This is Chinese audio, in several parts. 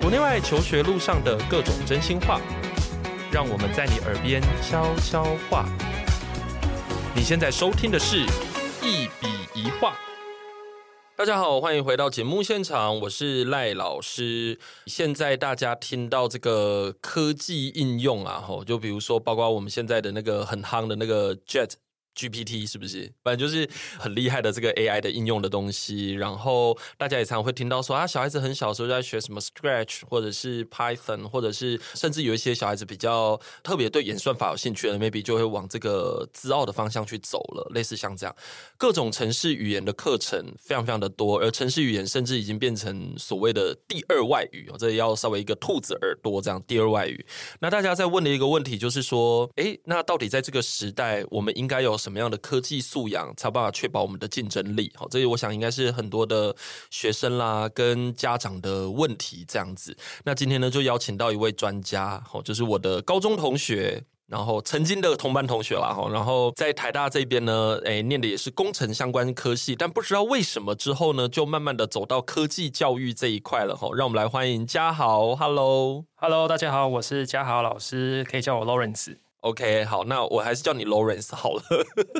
国内外求学路上的各种真心话，让我们在你耳边悄悄话。你现在收听的是一笔一画。大家好，欢迎回到节目现场，我是赖老师。现在大家听到这个科技应用啊，吼，就比如说，包括我们现在的那个很夯的那个 Jet。GPT 是不是？反正就是很厉害的这个 AI 的应用的东西。然后大家也常常会听到说啊，小孩子很小时候就在学什么 Scratch，或者是 Python，或者是甚至有一些小孩子比较特别对演算法有兴趣的，maybe 就会往这个自傲的方向去走了。类似像这样，各种程式语言的课程非常非常的多，而程式语言甚至已经变成所谓的第二外语哦。这要稍微一个兔子耳朵这样，第二外语。那大家在问的一个问题就是说，诶，那到底在这个时代，我们应该有什么样的科技素养才有办法确保我们的竞争力？好，这里我想应该是很多的学生啦跟家长的问题这样子。那今天呢，就邀请到一位专家，好，就是我的高中同学，然后曾经的同班同学啦，哈，然后在台大这边呢，诶，念的也是工程相关科系，但不知道为什么之后呢，就慢慢的走到科技教育这一块了，哈。让我们来欢迎家豪，Hello，Hello，大家好，我是家豪老师，可以叫我 Lawrence。OK，好，那我还是叫你 Lawrence 好了。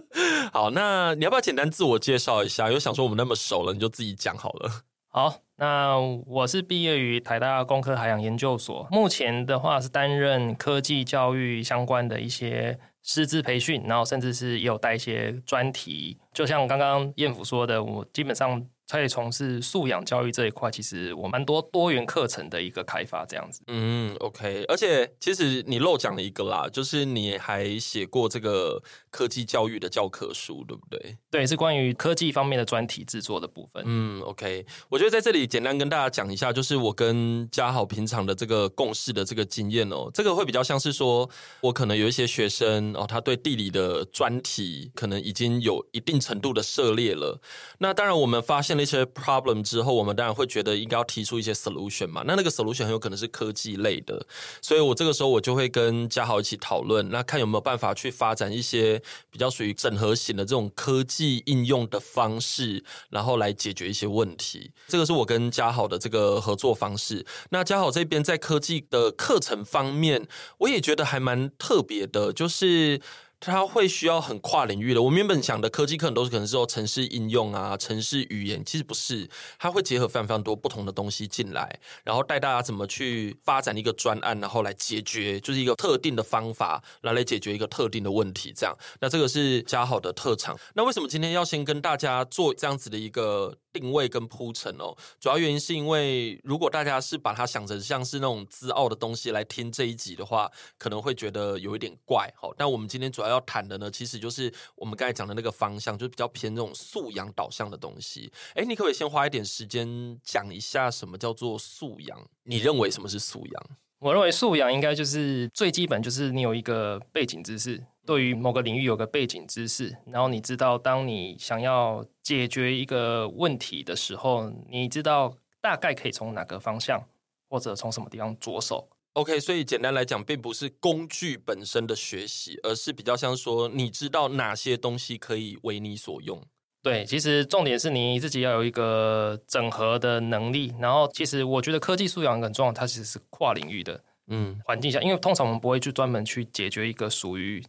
好，那你要不要简单自我介绍一下？因为想说我们那么熟了，你就自己讲好了。好，那我是毕业于台大工科海洋研究所，目前的话是担任科技教育相关的一些师资培训，然后甚至是也有带一些专题。就像刚刚彦辅说的，我基本上。可以从事素养教育这一块，其实我蛮多多元课程的一个开发这样子。嗯，OK，而且其实你漏讲了一个啦，就是你还写过这个科技教育的教科书，对不对？对，是关于科技方面的专题制作的部分。嗯，OK，我觉得在这里简单跟大家讲一下，就是我跟嘉豪平常的这个共事的这个经验哦，这个会比较像是说，我可能有一些学生哦，他对地理的专题可能已经有一定程度的涉猎了。那当然，我们发现那些 problem 之后，我们当然会觉得应该要提出一些 solution 嘛。那那个 solution 很有可能是科技类的，所以我这个时候我就会跟家豪一起讨论，那看有没有办法去发展一些比较属于整合型的这种科技应用的方式，然后来解决一些问题。这个是我跟家豪的这个合作方式。那家豪这边在科技的课程方面，我也觉得还蛮特别的，就是。它会需要很跨领域的。我们原本想的科技课程都是可能是说城市应用啊、城市语言，其实不是。它会结合非常非常多不同的东西进来，然后带大家怎么去发展一个专案，然后来解决，就是一个特定的方法，来来解决一个特定的问题。这样，那这个是家豪的特长。那为什么今天要先跟大家做这样子的一个定位跟铺陈哦？主要原因是因为如果大家是把它想成像是那种资奥的东西来听这一集的话，可能会觉得有一点怪。好，但我们今天主要。要谈的呢，其实就是我们刚才讲的那个方向，就比较偏这种素养导向的东西。哎，你可不可以先花一点时间讲一下什么叫做素养？你认为什么是素养？我认为素养应该就是最基本，就是你有一个背景知识，对于某个领域有个背景知识，然后你知道，当你想要解决一个问题的时候，你知道大概可以从哪个方向，或者从什么地方着手。OK，所以简单来讲，并不是工具本身的学习，而是比较像说，你知道哪些东西可以为你所用。对，其实重点是你自己要有一个整合的能力。然后，其实我觉得科技素养很重要，它其实是跨领域的。嗯，环境下，因为通常我们不会去专门去解决一个属于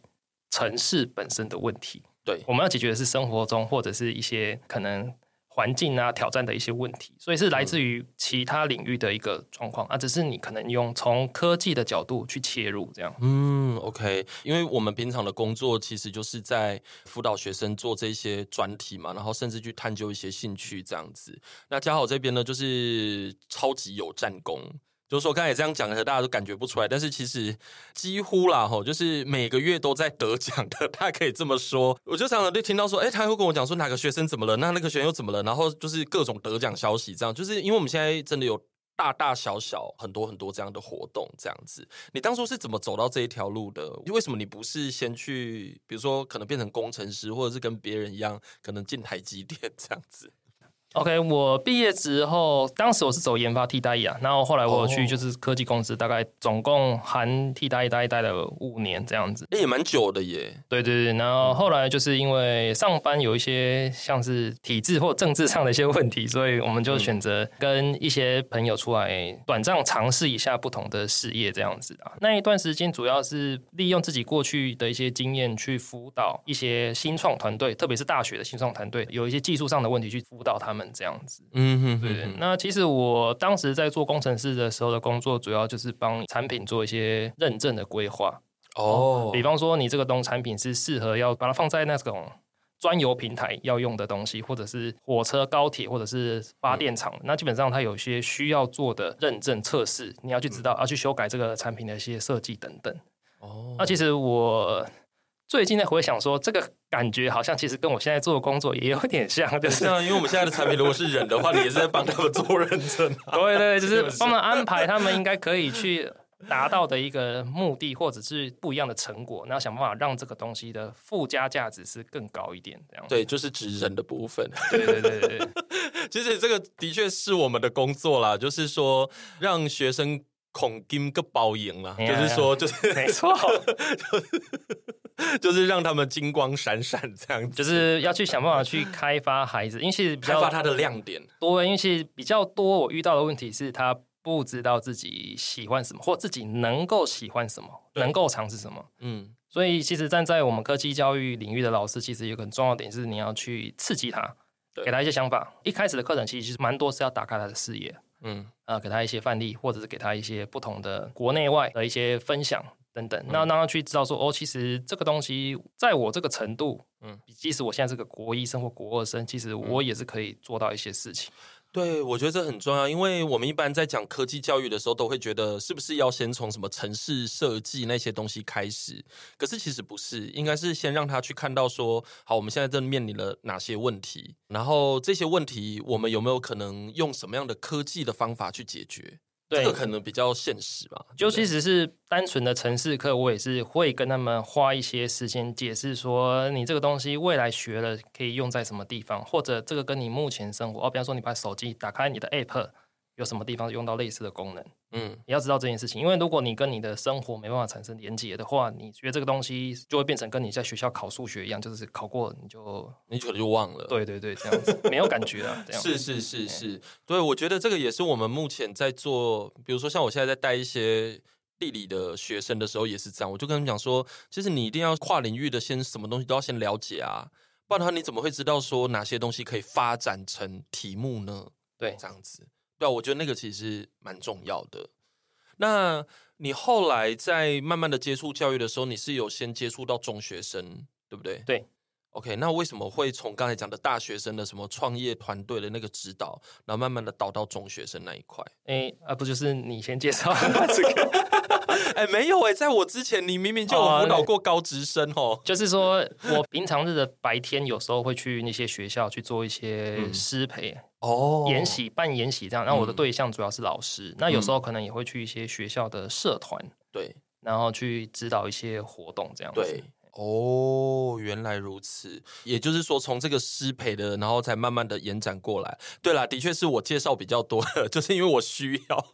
程式本身的问题。对，我们要解决的是生活中或者是一些可能。环境啊，挑战的一些问题，所以是来自于其他领域的一个状况、嗯、啊，只是你可能用从科技的角度去切入这样。嗯，OK，因为我们平常的工作其实就是在辅导学生做这些专题嘛，然后甚至去探究一些兴趣这样子。那家好这边呢，就是超级有战功。就是说，刚才也这样讲的，大家都感觉不出来，但是其实几乎啦，吼，就是每个月都在得奖的，大家可以这么说。我就常常就听到说，哎，他会跟我讲说哪个学生怎么了，那那个学生又怎么了，然后就是各种得奖消息，这样。就是因为我们现在真的有大大小小很多很多这样的活动，这样子。你当初是怎么走到这一条路的？为什么你不是先去，比如说可能变成工程师，或者是跟别人一样，可能进台积电这样子？OK，我毕业之后，当时我是走研发替代役啊，然后后来我去就是科技公司，大概总共含替代役待待了五年这样子，也蛮久的耶。对对对，然后后来就是因为上班有一些像是体制或政治上的一些问题，所以我们就选择跟一些朋友出来短暂尝试一下不同的事业这样子啊。那一段时间主要是利用自己过去的一些经验去辅导一些新创团队，特别是大学的新创团队，有一些技术上的问题去辅导他们。这样子，嗯哼，对对。那其实我当时在做工程师的时候的工作，主要就是帮产品做一些认证的规划。哦，比方说，你这个东产品是适合要把它放在那种专有平台要用的东西，或者是火车、高铁，或者是发电厂，嗯、那基本上它有些需要做的认证测试，你要去知道，要去修改这个产品的一些设计等等。哦，那其实我。最近在回想说，这个感觉好像其实跟我现在做的工作也有点像，就是因为我们现在的产品如果是人的话，你也是在帮他们做认证。对对，就是帮他们安排他们应该可以去达到的一个目的，或者是不一样的成果，然后想办法让这个东西的附加价值是更高一点。这样对，就是指人的部分。对对对对，其实这个的确是我们的工作啦，就是说让学生。恐金个包赢了，就是说，就是没错，就是就是让他们金光闪闪这样子，就是要去想办法去开发孩子，因为其实比较开发他的亮点多，因为其实比较多我遇到的问题是他不知道自己喜欢什么，或自己能够喜欢什么，能够尝试什么。嗯，所以其实站在我们科技教育领域的老师，其实有个很重要的点是你要去刺激他，给他一些想法。一开始的课程其实蛮多是要打开他的视野。嗯，啊，给他一些范例，或者是给他一些不同的国内外的一些分享等等，那、嗯、让他去知道说，哦，其实这个东西在我这个程度，嗯，即使我现在是个国一生或国二生，其实我也是可以做到一些事情。对，我觉得这很重要，因为我们一般在讲科技教育的时候，都会觉得是不是要先从什么城市设计那些东西开始？可是其实不是，应该是先让他去看到说，好，我们现在正面临了哪些问题，然后这些问题我们有没有可能用什么样的科技的方法去解决？对，这个可能比较现实吧。就其实是单纯的城市课，我也是会跟他们花一些时间解释说，你这个东西未来学了可以用在什么地方，或者这个跟你目前生活，哦，比方说你把手机打开，你的 App。有什么地方用到类似的功能？嗯，你要知道这件事情，因为如果你跟你的生活没办法产生连接的话，你觉得这个东西就会变成跟你在学校考数学一样，就是考过你就你可能就忘了。对对对，这样子没有感觉啊。这样是是是是，对，我觉得这个也是我们目前在做，比如说像我现在在带一些地理的学生的时候也是这样，我就跟他们讲说，其实你一定要跨领域的，先什么东西都要先了解啊，不然的话你怎么会知道说哪些东西可以发展成题目呢？对，这样子。对，我觉得那个其实蛮重要的。那你后来在慢慢的接触教育的时候，你是有先接触到中学生，对不对？对。OK，那为什么会从刚才讲的大学生的什么创业团队的那个指导，然后慢慢的导到中学生那一块？哎，啊，不就是你先介绍 这个？哎，没有哎，在我之前，你明明就有辅导过高职生哦。就是说我平常日的白天，有时候会去那些学校去做一些师培哦，研习办研习这样。那我的对象主要是老师，那有时候可能也会去一些学校的社团，对，然后去指导一些活动这样子。对。哦，原来如此，也就是说，从这个师培的，然后才慢慢的延展过来。对啦，的确是我介绍比较多，就是因为我需要，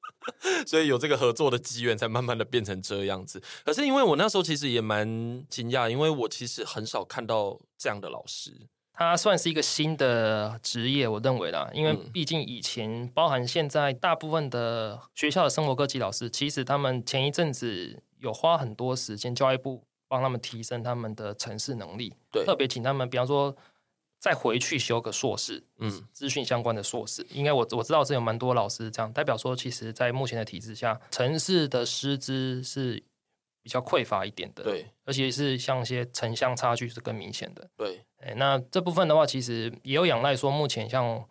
所以有这个合作的机缘，才慢慢的变成这样子。可是因为我那时候其实也蛮惊讶，因为我其实很少看到这样的老师，他算是一个新的职业，我认为啦，因为毕竟以前包含现在大部分的学校的生活科技老师，其实他们前一阵子有花很多时间，教育部。帮他们提升他们的城市能力，对，特别请他们，比方说再回去修个硕士，嗯，资讯相关的硕士，应该我我知道是有蛮多老师这样，代表说，其实，在目前的体制下，城市的师资是比较匮乏一点的，对，而且是像一些城乡差距是更明显的，对，哎，那这部分的话，其实也有仰赖说，目前像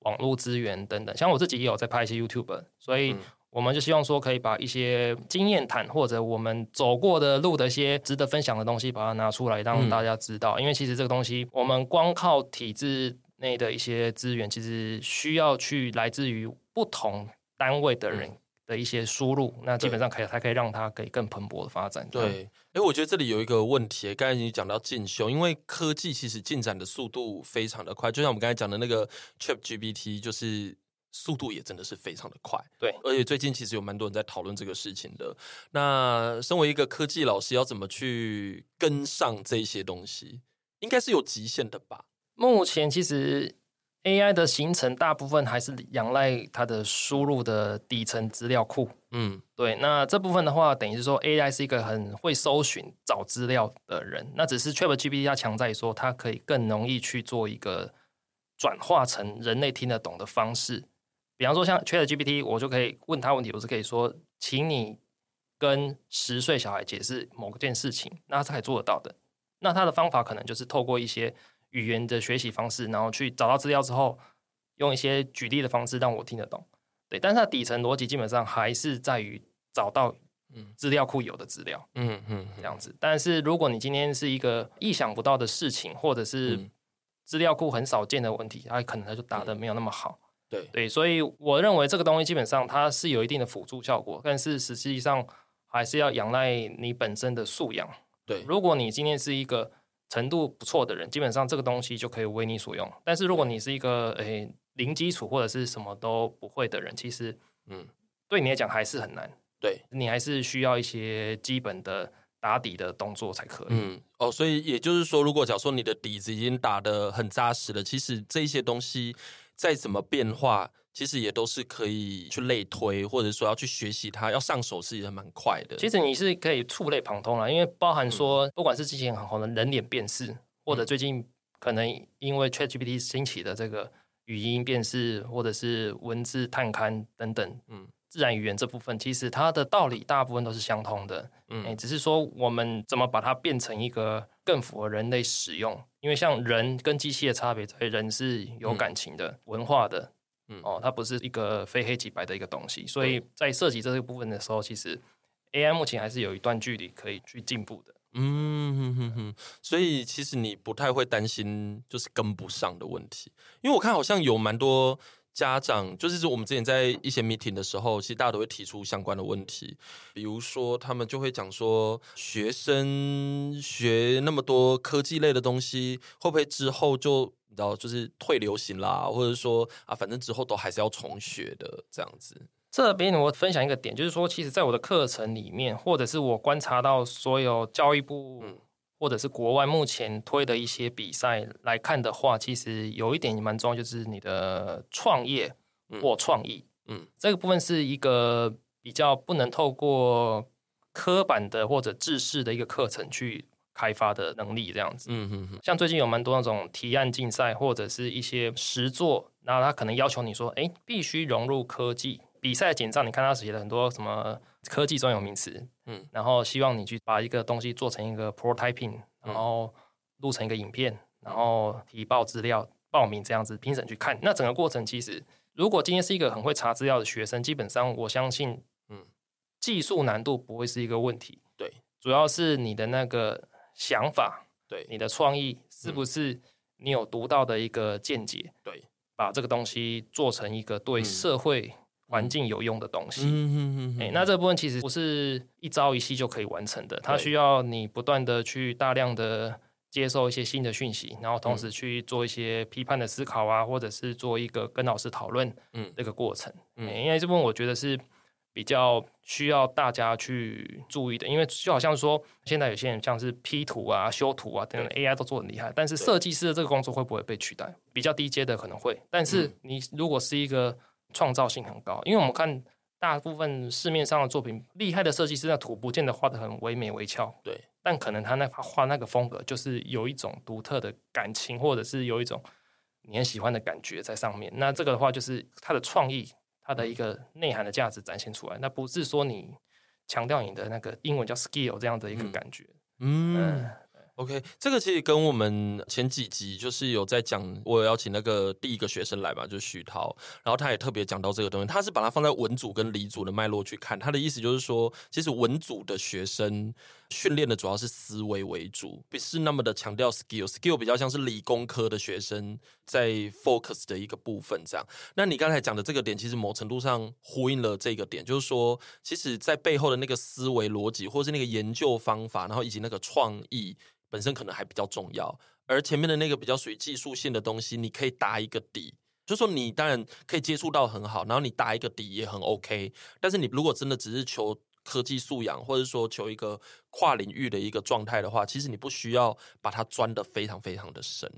网络资源等等，像我自己也有在拍一些 YouTube，所以。嗯我们就希望说，可以把一些经验谈或者我们走过的路的一些值得分享的东西，把它拿出来让大家知道。嗯、因为其实这个东西，我们光靠体制内的一些资源，其实需要去来自于不同单位的人的一些输入，那基本上可以才可以让它可以更蓬勃的发展。对，哎，我觉得这里有一个问题，刚才你讲到进修，因为科技其实进展的速度非常的快，就像我们刚才讲的那个 ChatGPT，就是速度也真的是非常的快。对，而且最近其实有蛮多人在讨论这个事情的。那身为一个科技老师，要怎么去跟上这些东西？应该是有极限的吧？目前其实。AI 的形成大部分还是仰赖它的输入的底层资料库。嗯，对。那这部分的话，等于是说 AI 是一个很会搜寻、找资料的人。那只是 ChatGPT 它强在说，它可以更容易去做一个转化成人类听得懂的方式。比方说，像 ChatGPT，我就可以问他问题，我是可以说，请你跟十岁小孩解释某件事情，那他可以做得到的。那他的方法可能就是透过一些。语言的学习方式，然后去找到资料之后，用一些举例的方式让我听得懂。对，但是它底层逻辑基本上还是在于找到资料库有的资料。嗯嗯，这样子。但是如果你今天是一个意想不到的事情，或者是资料库很少见的问题，它可能它就答的没有那么好。对对，所以我认为这个东西基本上它是有一定的辅助效果，但是实际上还是要仰赖你本身的素养。对，如果你今天是一个程度不错的人，基本上这个东西就可以为你所用。但是如果你是一个诶零基础或者是什么都不会的人，其实嗯，对你来讲还是很难。对，你还是需要一些基本的打底的动作才可以。嗯，哦，所以也就是说，如果假如说你的底子已经打得很扎实了，其实这一些东西再怎么变化。其实也都是可以去类推，或者说要去学习它，要上手是也蛮快的。其实你是可以触类旁通啦，因为包含说，不管是之前很红的人脸辨识，嗯、或者最近可能因为 ChatGPT 兴起的这个语音辨识，或者是文字探勘等等，嗯，自然语言这部分，其实它的道理大部分都是相通的，嗯、欸，只是说我们怎么把它变成一个更符合人类使用，因为像人跟机器的差别，所以人是有感情的、嗯、文化的。嗯，哦，它不是一个非黑即白的一个东西，所以在设计这个部分的时候，其实 AI 目前还是有一段距离可以去进步的。嗯哼哼哼，所以其实你不太会担心就是跟不上的问题，因为我看好像有蛮多家长，就是我们之前在一些 meeting 的时候，其实大家都会提出相关的问题，比如说他们就会讲说，学生学那么多科技类的东西，会不会之后就。然后就是退流行啦，或者说啊，反正之后都还是要重学的这样子。这边我分享一个点，就是说，其实，在我的课程里面，或者是我观察到所有教育部，嗯，或者是国外目前推的一些比赛来看的话，其实有一点也蛮重要，就是你的创业或创意，嗯，这个部分是一个比较不能透过刻板的或者制式的一个课程去。开发的能力这样子，嗯嗯嗯，像最近有蛮多那种提案竞赛或者是一些实作，然后他可能要求你说，哎，必须融入科技。比赛简章，你看他写了很多什么科技专有名词，嗯，然后希望你去把一个东西做成一个 prototyping，然后录成一个影片，然后提报资料、报名这样子，评审去看。那整个过程其实，如果今天是一个很会查资料的学生，基本上我相信，嗯，技术难度不会是一个问题。对，主要是你的那个。想法，对你的创意是不是你有独到的一个见解？对，把这个东西做成一个对社会环境有用的东西。嗯嗯嗯。那这部分其实不是一朝一夕就可以完成的，它需要你不断的去大量的接受一些新的讯息，然后同时去做一些批判的思考啊，或者是做一个跟老师讨论，嗯，这个过程。嗯，因为这部分我觉得是。比较需要大家去注意的，因为就好像说，现在有些人像是 P 图啊、修图啊等等，AI 都做很厉害，但是设计师的这个工作会不会被取代？比较低阶的可能会，但是你如果是一个创造性很高，因为我们看大部分市面上的作品，厉害的设计师的图不见得画得很唯美微俏，对，但可能他那画那个风格就是有一种独特的感情，或者是有一种你很喜欢的感觉在上面。那这个的话，就是他的创意。他的一个内涵的价值展现出来，那不是说你强调你的那个英文叫 skill 这样的一个感觉。嗯，OK，这个其实跟我们前几集就是有在讲，我有邀请那个第一个学生来吧，就是徐涛，然后他也特别讲到这个东西，他是把它放在文组跟理组的脉络去看，他的意思就是说，其实文组的学生训练的主要是思维为主，不是那么的强调 skill，skill 比较像是理工科的学生在 focus 的一个部分这样。那你刚才讲的这个点，其实某程度上呼应了这个点，就是说，其实在背后的那个思维逻辑，或是那个研究方法，然后以及那个创意。本身可能还比较重要，而前面的那个比较属于技术性的东西，你可以打一个底，就说你当然可以接触到很好，然后你打一个底也很 OK。但是你如果真的只是求科技素养，或者说求一个跨领域的一个状态的话，其实你不需要把它钻得非常非常的深。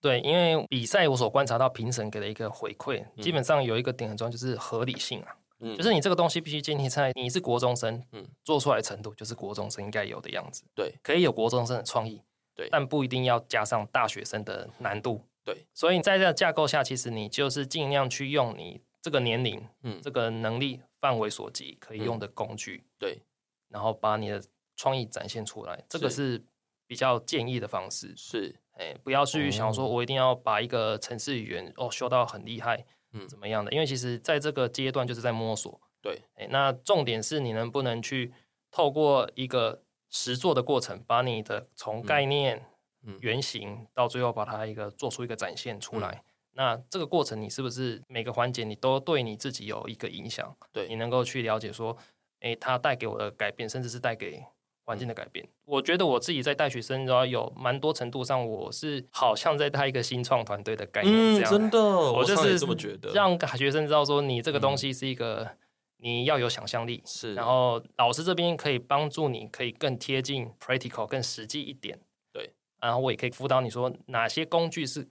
对，因为比赛我所观察到评审给的一个回馈，基本上有一个点很重要，就是合理性啊。嗯，就是你这个东西必须建立在你是国中生，嗯，做出来的程度就是国中生应该有的样子。对，可以有国中生的创意，对，但不一定要加上大学生的难度。对，所以在这个架构下，其实你就是尽量去用你这个年龄，嗯，这个能力范围所及可以用的工具，嗯，对，然后把你的创意展现出来，这个是比较建议的方式。是，哎，不要去想说我一定要把一个程式语言哦修到很厉害。嗯，怎么样的？因为其实在这个阶段就是在摸索。对，哎，那重点是你能不能去透过一个实做的过程，把你的从概念、嗯、原型到最后把它一个做出一个展现出来。嗯、那这个过程，你是不是每个环节你都对你自己有一个影响？对，你能够去了解说，诶，它带给我的改变，甚至是带给。环境的改变，我觉得我自己在带学生，然后有蛮多程度上，我是好像在带一个新创团队的概念，这样、嗯、真的，我就是这么觉得，让学生知道说，你这个东西是一个，嗯、你要有想象力，是，然后老师这边可以帮助你，可以更贴近 practical，更实际一点，对，然后我也可以辅导你说哪些工具是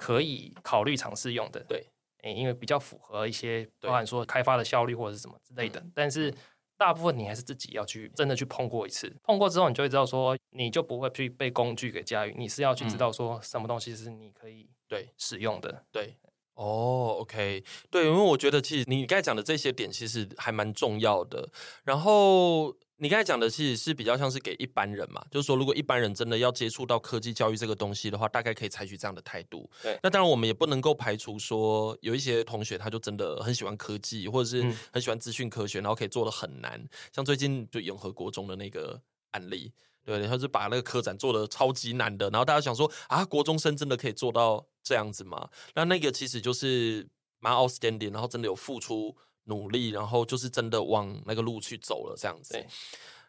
可以考虑尝试用的，对，诶，因为比较符合一些，包含说开发的效率或者是什么之类的，嗯、但是。大部分你还是自己要去真的去碰过一次，碰过之后你就会知道说，你就不会去被工具给驾驭，你是要去知道说什么东西是你可以对。使用的。对，哦，OK，对，因为我觉得其实你刚才讲的这些点其实还蛮重要的，然后。你刚才讲的其实是比较像是给一般人嘛，就是说如果一般人真的要接触到科技教育这个东西的话，大概可以采取这样的态度。对，那当然我们也不能够排除说有一些同学他就真的很喜欢科技，或者是很喜欢资讯科学，然后可以做的很难。像最近就永和国中的那个案例，对，他是把那个科展做的超级难的，然后大家想说啊，国中生真的可以做到这样子吗？那那个其实就是蛮 outstanding，然后真的有付出。努力，然后就是真的往那个路去走了，这样子。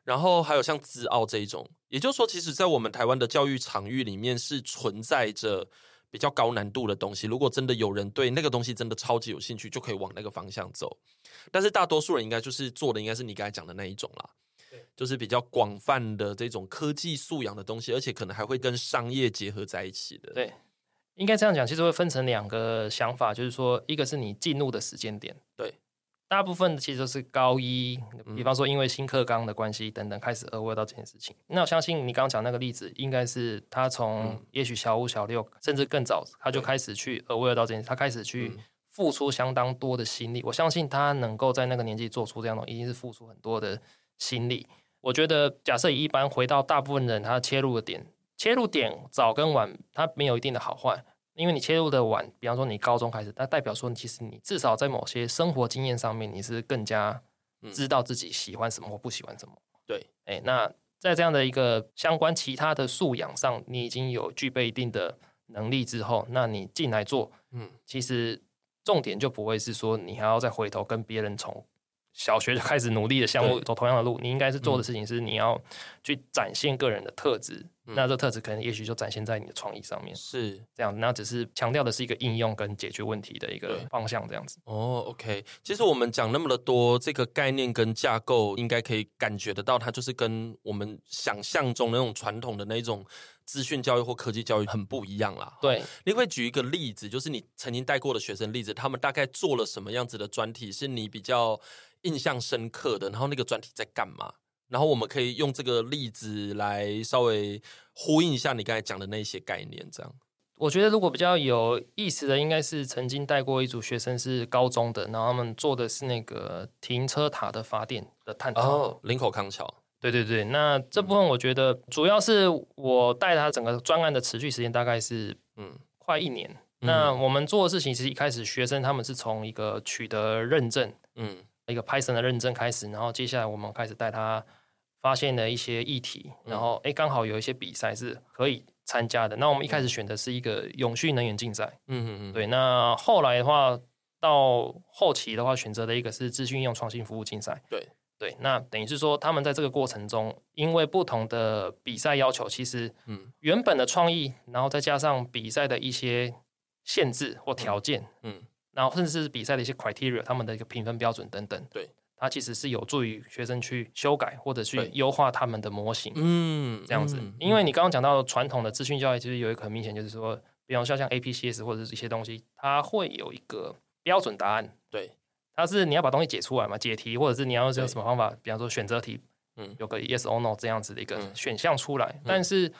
然后还有像自傲这一种，也就是说，其实，在我们台湾的教育场域里面，是存在着比较高难度的东西。如果真的有人对那个东西真的超级有兴趣，就可以往那个方向走。但是大多数人应该就是做的，应该是你刚才讲的那一种啦，就是比较广泛的这种科技素养的东西，而且可能还会跟商业结合在一起的。对，应该这样讲，其实会分成两个想法，就是说，一个是你进入的时间点，对。大部分其实都是高一，比方说因为新课纲的关系等等，开始 aware 到这件事情。那我相信你刚刚讲那个例子，应该是他从也许小五、小六，甚至更早，他就开始去 aware 到这件事，他开始去付出相当多的心力。我相信他能够在那个年纪做出这样的，一定是付出很多的心力。我觉得，假设以一般回到大部分人，他切入的点，切入点早跟晚，他没有一定的好坏。因为你切入的晚，比方说你高中开始，那代表说，其实你至少在某些生活经验上面，你是更加知道自己喜欢什么或不喜欢什么。对，哎，那在这样的一个相关其他的素养上，你已经有具备一定的能力之后，那你进来做，嗯，其实重点就不会是说你还要再回头跟别人从小学就开始努力的项目走同样的路，你应该是做的事情是你要去展现个人的特质。那这特质可能也许就展现在你的创意上面，是这样。那只是强调的是一个应用跟解决问题的一个方向，这样子。哦，OK。其实我们讲那么的多，这个概念跟架构，应该可以感觉得到，它就是跟我们想象中那种传统的那种资讯教育或科技教育很不一样啦。对，你会举一个例子，就是你曾经带过的学生例子，他们大概做了什么样子的专题，是你比较印象深刻的？然后那个专题在干嘛？然后我们可以用这个例子来稍微呼应一下你刚才讲的那些概念，这样。我觉得如果比较有意思的，应该是曾经带过一组学生是高中的，然后他们做的是那个停车塔的发电的探讨。哦，林口康桥。对对对，那这部分我觉得主要是我带他整个专案的持续时间大概是嗯快一年。嗯、那我们做的事情其实一开始学生他们是从一个取得认证，嗯，一个 Python 的认证开始，然后接下来我们开始带他发现了一些议题，然后哎刚好有一些比赛是可以参加的。那我们一开始选的是一个永续能源竞赛，嗯嗯嗯，对。那后来的话到后期的话选择的一个是资讯应用创新服务竞赛，对。对，那等于是说，他们在这个过程中，因为不同的比赛要求，其实，嗯，原本的创意，然后再加上比赛的一些限制或条件，嗯，嗯，然后甚至是比赛的一些 criteria，他们的一个评分标准等等，对，它其实是有助于学生去修改或者去优化他们的模型，嗯，这样子。嗯，因为你刚刚讲到传统的资讯教育，其实有一个很明显，就是说，比方说像 APCS 或者是一些东西，它会有一个标准答案，对。它是你要把东西解出来嘛？解题，或者是你要用什么方法？比方说选择题，嗯，有个 yes or no 这样子的一个选项出来。嗯、但是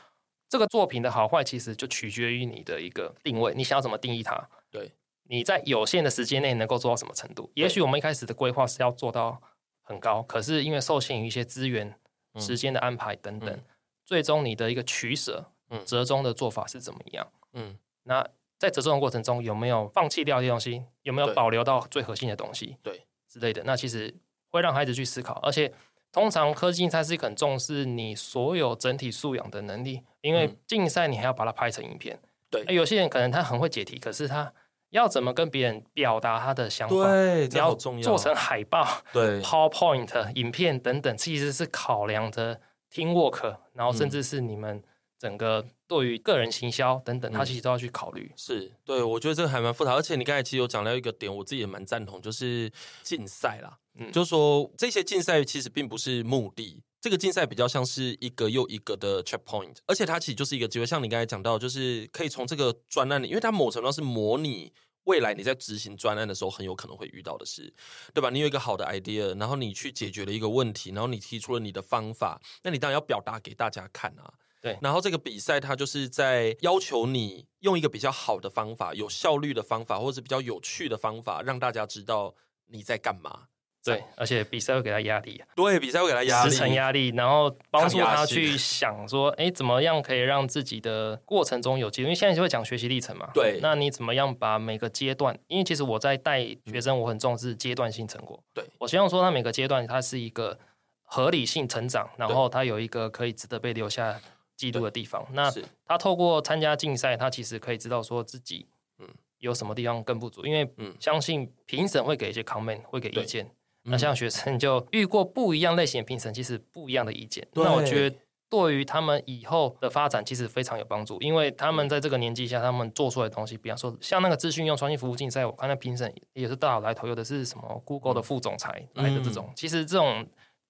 这个作品的好坏，其实就取决于你的一个定位，你想要怎么定义它？对，你在有限的时间内能够做到什么程度？也许我们一开始的规划是要做到很高，可是因为受限于一些资源、时间的安排等等，嗯、最终你的一个取舍、折中的做法是怎么样？嗯，那。在折中的过程中，有没有放弃掉一些东西？有没有保留到最核心的东西？对，之类的。那其实会让孩子去思考。而且，通常科技竞赛是很重视你所有整体素养的能力，因为竞赛你还要把它拍成影片。对，有些人可能他很会解题，可是他要怎么跟别人表达他的想法？对，这好重要。做成海报、对，PowerPoint、影片等等，其实是考量的 Teamwork，然后甚至是你们整个。对于个人行销等等，他其实都要去考虑。是对，我觉得这个还蛮复杂。而且你刚才其实有讲到一个点，我自己也蛮赞同，就是竞赛啦。嗯，就是说这些竞赛其实并不是目的，这个竞赛比较像是一个又一个的 checkpoint，而且它其实就是一个机会。像你刚才讲到，就是可以从这个专案里，因为它某程度上是模拟未来你在执行专案的时候很有可能会遇到的事，对吧？你有一个好的 idea，然后你去解决了一个问题，然后你提出了你的方法，那你当然要表达给大家看啊。对，然后这个比赛它就是在要求你用一个比较好的方法、有效率的方法，或者是比较有趣的方法，让大家知道你在干嘛。对，而且比赛会给他压力。对，比赛会给他压力，时程压力，然后帮助他去想说，哎，怎么样可以让自己的过程中有机会？因为现在就会讲学习历程嘛。对，那你怎么样把每个阶段？因为其实我在带学生，我很重视阶段性成果。对，我希望说他每个阶段它是一个合理性成长，然后他有一个可以值得被留下。记录的地方，那他透过参加竞赛，他其实可以知道说自己嗯有什么地方更不足，因为相信评审会给一些 comment，会给意见。那像学生就遇过不一样类型的评审，其实不一样的意见。那我觉得对于他们以后的发展其实非常有帮助，因为他们在这个年纪下，他们做出来的东西，比方说像那个资讯用创新服务竞赛，我看那评审也是大有来头，有的是什么 Google 的副总裁来的这种，其实这种。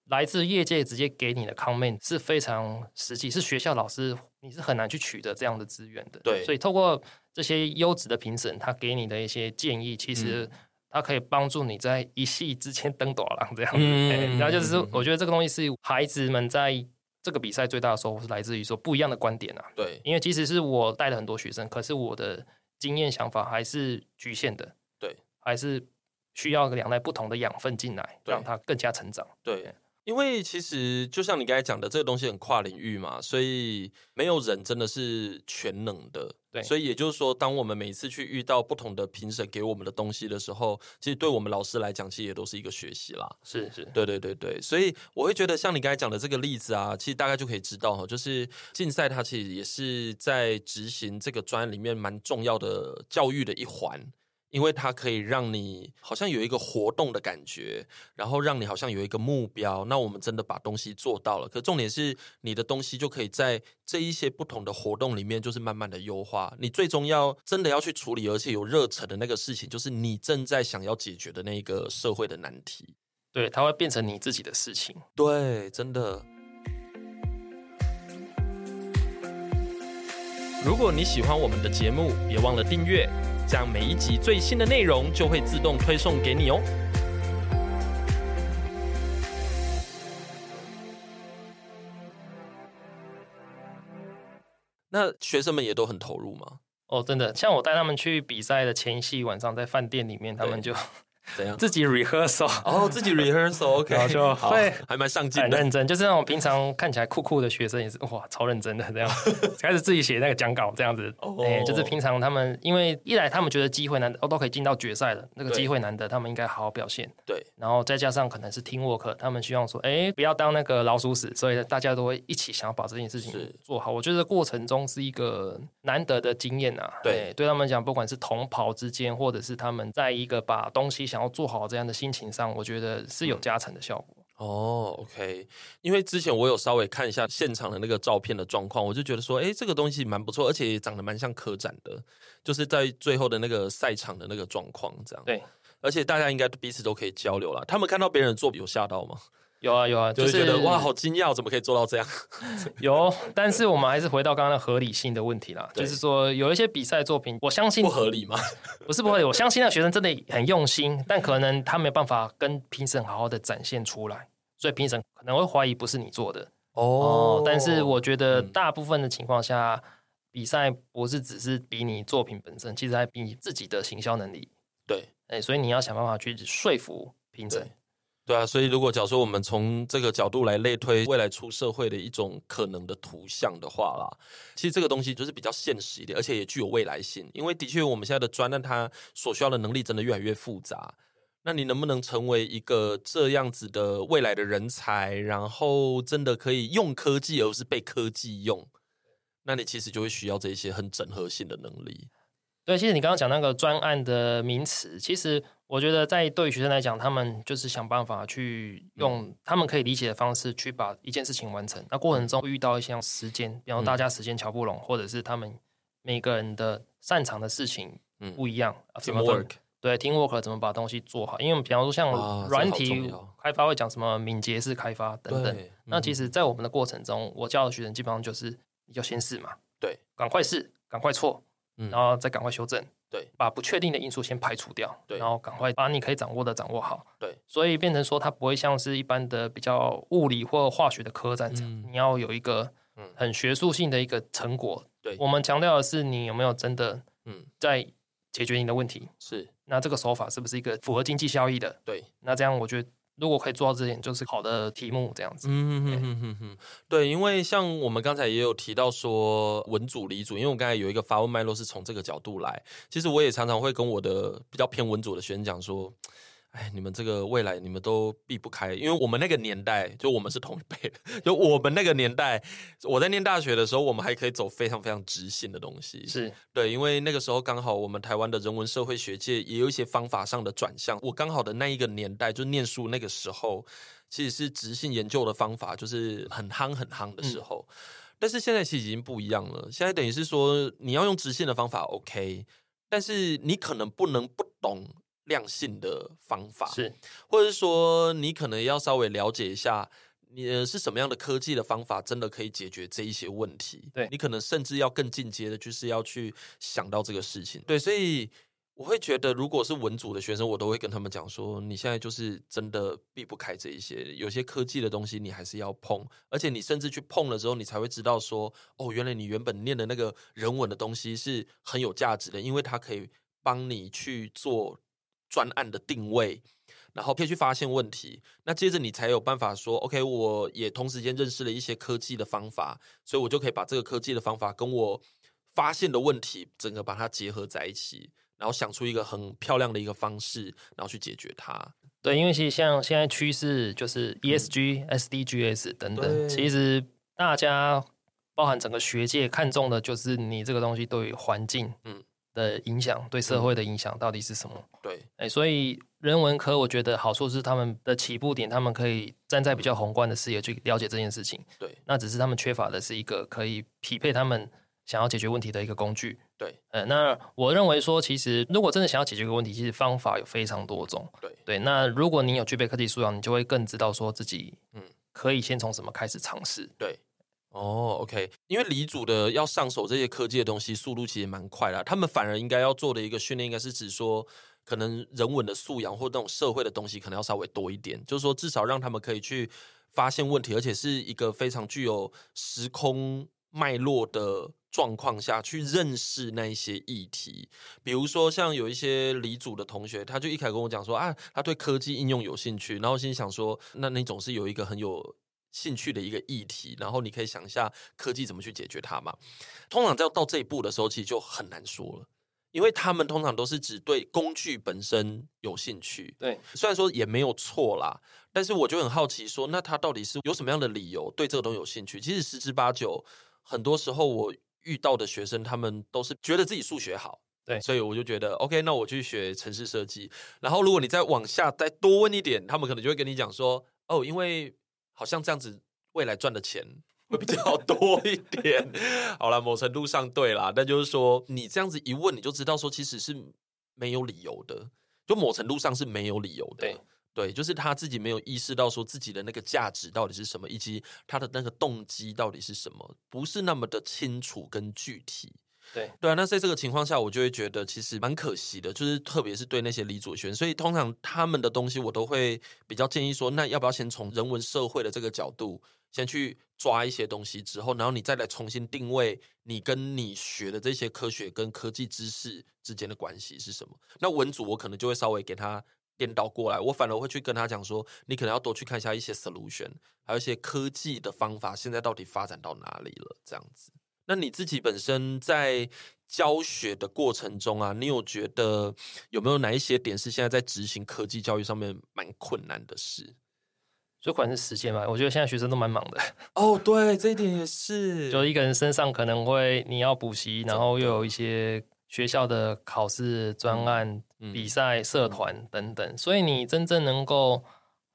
来自业界直接给你的 comment 是非常实际，是学校老师你是很难去取得这样的资源的。对，所以透过这些优质的评审，他给你的一些建议，其实他可以帮助你在一夕之间登短浪这样子。嗯，然后就是，我觉得这个东西是孩子们在这个比赛最大的收获是来自于说不一样的观点啊。对，因为即使是我带了很多学生，可是我的经验想法还是局限的。对，还是需要两代不同的养分进来，让他更加成长。对。因为其实就像你刚才讲的，这个东西很跨领域嘛，所以没有人真的是全能的。对，所以也就是说，当我们每次去遇到不同的评审给我们的东西的时候，其实对我们老师来讲，其实也都是一个学习啦。是是，对对对对，所以我会觉得像你刚才讲的这个例子啊，其实大概就可以知道哈，就是竞赛它其实也是在执行这个专案里面蛮重要的教育的一环。因为它可以让你好像有一个活动的感觉，然后让你好像有一个目标。那我们真的把东西做到了，可重点是你的东西就可以在这一些不同的活动里面，就是慢慢的优化。你最终要真的要去处理，而且有热忱的那个事情，就是你正在想要解决的那个社会的难题。对，它会变成你自己的事情。对，真的。如果你喜欢我们的节目，别忘了订阅。这样每一集最新的内容就会自动推送给你哦。那学生们也都很投入吗？哦，真的，像我带他们去比赛的前夕晚上，在饭店里面，他们就怎样？自己 rehearsal，哦，自己 rehearsal，OK，、okay, 就会还蛮上进的，很认真。就是那种平常看起来酷酷的学生，也是哇，超认真的这样，开始自己写那个讲稿这样子。哎、oh. 欸，就是平常他们因为一来他们觉得机会难得，哦，都可以进到决赛了，那个机会难得，他们应该好好表现。对，然后再加上可能是 teamwork，他们希望说，哎、欸，不要当那个老鼠屎，所以大家都会一起想要把这件事情做好。我觉得过程中是一个难得的经验啊。对、欸，对他们讲，不管是同袍之间，或者是他们在一个把东西想要做好这样的心情上，我觉得是有加成的效果。哦，OK，因为之前我有稍微看一下现场的那个照片的状况，我就觉得说，哎，这个东西蛮不错，而且也长得蛮像科展的，就是在最后的那个赛场的那个状况这样。对，而且大家应该彼此都可以交流了。他们看到别人做，有吓到吗？有啊有啊，就是觉得哇，好惊讶，怎么可以做到这样？有，但是我们还是回到刚刚的合理性的问题啦。就是说，有一些比赛作品，我相信不合理吗？不是不合理，我相信那学生真的很用心，但可能他没办法跟评审好好的展现出来，所以评审可能会怀疑不是你做的哦，哦。但是我觉得大部分的情况下，嗯、比赛不是只是比你作品本身，其实还比你自己的行销能力。对，哎，所以你要想办法去说服评审。对啊，所以如果假如说我们从这个角度来类推未来出社会的一种可能的图像的话啦，其实这个东西就是比较现实一点，而且也具有未来性。因为的确我们现在的专案，它所需要的能力真的越来越复杂。那你能不能成为一个这样子的未来的人才，然后真的可以用科技，而不是被科技用？那你其实就会需要这些很整合性的能力。对，其实你刚刚讲那个专案的名词，其实。我觉得，在对于学生来讲，他们就是想办法去用他们可以理解的方式去把一件事情完成。那过程中会遇到一些时间，比方大家时间瞧不拢，或者是他们每个人的擅长的事情不一样。Teamwork，对，Teamwork 怎么把东西做好？因为比方说像软体开发会讲什么敏捷式开发等等。那其实，在我们的过程中，我教的学生基本上就是你就先试嘛，对，赶快试，赶快错，然后再赶快修正。对，把不确定的因素先排除掉，对，然后赶快把你可以掌握的掌握好，对，所以变成说它不会像是一般的比较物理或化学的科战场，嗯，你要有一个很学术性的一个成果。对，我们强调的是你有没有真的嗯。在解决你的问题，是，那这个手法是不是一个符合经济效益的？对，那这样我觉得。如果可以做到这点，就是好的题目这样子。嗯嗯嗯嗯嗯，对，因为像我们刚才也有提到说文组、理组，因为我刚才有一个发问脉络是从这个角度来。其实我也常常会跟我的比较偏文组的学生讲说。哎，你们这个未来你们都避不开，因为我们那个年代，就我们是同一辈，就我们那个年代，我在念大学的时候，我们还可以走非常非常直性的东西，是对，因为那个时候刚好我们台湾的人文社会学界也有一些方法上的转向。我刚好的那一个年代，就念书那个时候，其实是直性研究的方法，就是很夯很夯的时候。嗯。但是现在其实已经不一样了，现在等于是说你要用直性的方法，OK，但是你可能不能不懂。量性的方法是，或者是说你可能要稍微了解一下，你是什么样的科技的方法，真的可以解决这一些问题。对，你可能甚至要更进阶的，就是要去想到这个事情。对，所以我会觉得，如果是文组的学生，我都会跟他们讲说，你现在就是真的避不开这一些，有些科技的东西你还是要碰，而且你甚至去碰了之后，你才会知道说，哦，原来你原本念的那个人文的东西是很有价值的，因为它可以帮你去做。专案的定位，然后可以去发现问题。那接着你才有办法说，OK，我也同时间认识了一些科技的方法，所以我就可以把这个科技的方法跟我发现的问题整个把它结合在一起，然后想出一个很漂亮的一个方式，然后去解决它。对，因为其实像现在趋势就是 ESG、嗯、SDGs 等等，其实大家包含整个学界看重的就是你这个东西对于环境，嗯。的影响对社会的影响到底是什么？嗯、对，哎、欸，所以人文科我觉得好处是他们的起步点，他们可以站在比较宏观的视野去了解这件事情。对，那只是他们缺乏的是一个可以匹配他们想要解决问题的一个工具。对，呃，那我认为说，其实如果真的想要解决一个问题，其实方法有非常多种。对，对，那如果你有具备科技素养，你就会更知道说自己嗯可以先从什么开始尝试。对。哦，OK，因为理组的要上手这些科技的东西，速度其实蛮快的。他们反而应该要做的一个训练，应该是指说，可能人文的素养或那种社会的东西，可能要稍微多一点。就是说，至少让他们可以去发现问题，而且是一个非常具有时空脉络的状况下去认识那一些议题，比如说像有一些理组的同学，他就一开始跟我讲说啊，他对科技应用有兴趣，然后心想说，那你总是有一个很有兴趣的一个议题，然后你可以想一下科技怎么去解决它嘛。通常在到这一步的时候，其实就很难说了，因为他们通常都是只对工具本身有兴趣。对，虽然说也没有错啦，但是我就很好奇说，那他到底是有什么样的理由对这个东西有兴趣？其实十之八九，很多时候我。遇到的学生，他们都是觉得自己数学好，对，所以我就觉得 OK，那我去学城市设计。然后，如果你再往下再多问一点，他们可能就会跟你讲说，哦，因为好像这样子未来赚的钱 会比较多一点。好了，某程度上对啦，那就是说你这样子一问，你就知道说其实是没有理由的，就某程度上是没有理由的。对。对，就是他自己没有意识到说自己的那个价值到底是什么，以及他的那个动机到底是什么，不是那么的清楚跟具体。对对啊，那在这个情况下，我就会觉得其实蛮可惜的，就是特别是对那些李祖轩，所以通常他们的东西我都会比较建议说，那要不要先从人文社会的这个角度先去抓一些东西，之后然后你再来重新定位你跟你学的这些科学跟科技知识之间的关系是什么。那文组我可能就会稍微给他。颠倒过来，我反而会去跟他讲说，你可能要多去看一下一些 solution，还有一些科技的方法，现在到底发展到哪里了？这样子。那你自己本身在教学的过程中啊，你有觉得有没有哪一些点是现在在执行科技教育上面蛮困难的事？最困难是时间吧？我觉得现在学生都蛮忙的。哦，对，这一点也是，就一个人身上可能会你要补习，然后又有一些。学校的考试、专案、嗯、比赛、社团等等，所以你真正能够